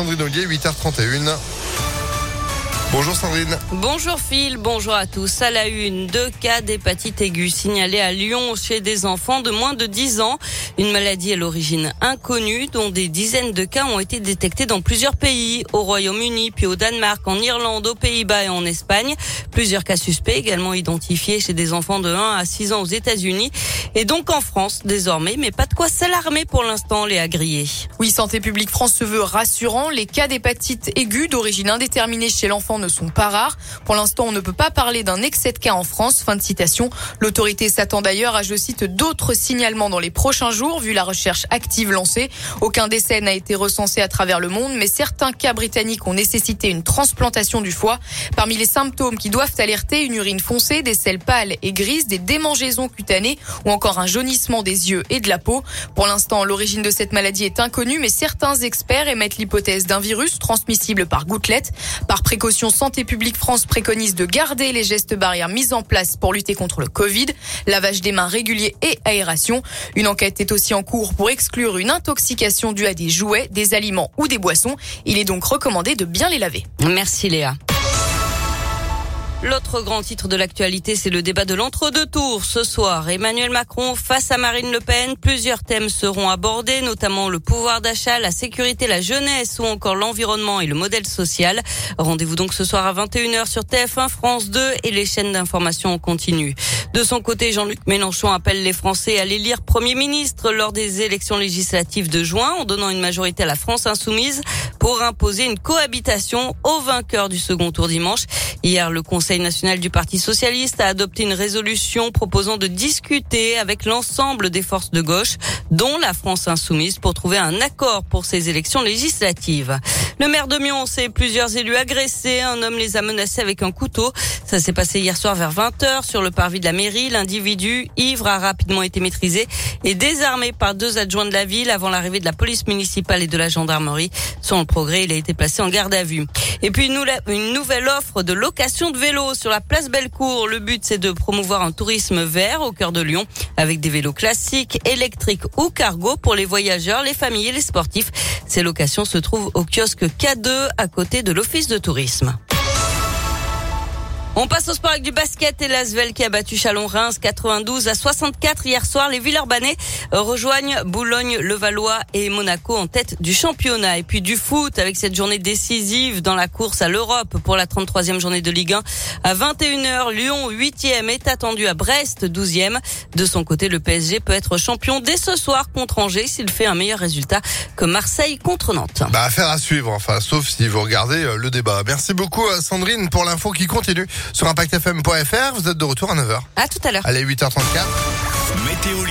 Sandrine Ollier, 8h31. Bonjour Sandrine. Bonjour Phil, bonjour à tous. À la une, deux cas d'hépatite aiguë signalés à Lyon chez des enfants de moins de 10 ans. Une maladie à l'origine inconnue dont des dizaines de cas ont été détectés dans plusieurs pays, au Royaume-Uni, puis au Danemark, en Irlande, aux Pays-Bas et en Espagne. Plusieurs cas suspects également identifiés chez des enfants de 1 à 6 ans aux États-Unis et donc en France désormais, mais pas de quoi s'alarmer pour l'instant, les agriers. Oui, Santé publique France se veut rassurant. Les cas d'hépatite aiguë d'origine indéterminée chez l'enfant ne sont pas rares. Pour l'instant, on ne peut pas parler d'un excès de cas en France. Fin de citation. L'autorité s'attend d'ailleurs à, je cite, d'autres signalements dans les prochains jours, vu la recherche active lancée. Aucun décès n'a été recensé à travers le monde, mais certains cas britanniques ont nécessité une transplantation du foie. Parmi les symptômes qui doivent alerter, une urine foncée, des selles pâles et grises, des démangeaisons cutanées ou encore un jaunissement des yeux et de la peau. Pour l'instant, l'origine de cette maladie est inconnue, mais certains experts émettent l'hypothèse d'un virus transmissible par gouttelette. Par précaution, Santé publique France préconise de garder les gestes barrières mis en place pour lutter contre le Covid, lavage des mains régulier et aération. Une enquête est aussi en cours pour exclure une intoxication due à des jouets, des aliments ou des boissons. Il est donc recommandé de bien les laver. Merci Léa. L'autre grand titre de l'actualité, c'est le débat de l'entre-deux tours. Ce soir, Emmanuel Macron face à Marine Le Pen. Plusieurs thèmes seront abordés, notamment le pouvoir d'achat, la sécurité, la jeunesse ou encore l'environnement et le modèle social. Rendez-vous donc ce soir à 21h sur TF1, France 2 et les chaînes d'information en continu. De son côté, Jean-Luc Mélenchon appelle les Français à l'élire Premier ministre lors des élections législatives de juin en donnant une majorité à la France insoumise pour imposer une cohabitation au vainqueur du second tour dimanche. Hier, le Conseil national du Parti socialiste a adopté une résolution proposant de discuter avec l'ensemble des forces de gauche, dont la France insoumise, pour trouver un accord pour ces élections législatives. Le maire de Mion et plusieurs élus agressés. Un homme les a menacés avec un couteau. Ça s'est passé hier soir vers 20h sur le parvis de la L'individu, ivre, a rapidement été maîtrisé et désarmé par deux adjoints de la ville avant l'arrivée de la police municipale et de la gendarmerie. Le progrès, il a été placé en garde à vue. Et puis une nouvelle offre de location de vélos sur la place Bellecour. Le but, c'est de promouvoir un tourisme vert au cœur de Lyon avec des vélos classiques, électriques ou cargo pour les voyageurs, les familles et les sportifs. Ces locations se trouvent au kiosque K2 à côté de l'office de tourisme. On passe au sport avec du basket et l'Asvel qui a battu Chalon-Reims 92 à 64 hier soir. Les Villeurbanais rejoignent Boulogne, Levallois et Monaco en tête du championnat. Et puis du foot avec cette journée décisive dans la course à l'Europe pour la 33e journée de Ligue 1. À 21h, Lyon 8e est attendu à Brest 12e. De son côté, le PSG peut être champion dès ce soir contre Angers s'il fait un meilleur résultat que Marseille contre Nantes. Bah, affaire à suivre, enfin, sauf si vous regardez euh, le débat. Merci beaucoup Sandrine pour l'info qui continue sur impactfm.fr. Vous êtes de retour à 9h. À tout à l'heure. Allez, 8h34. Météo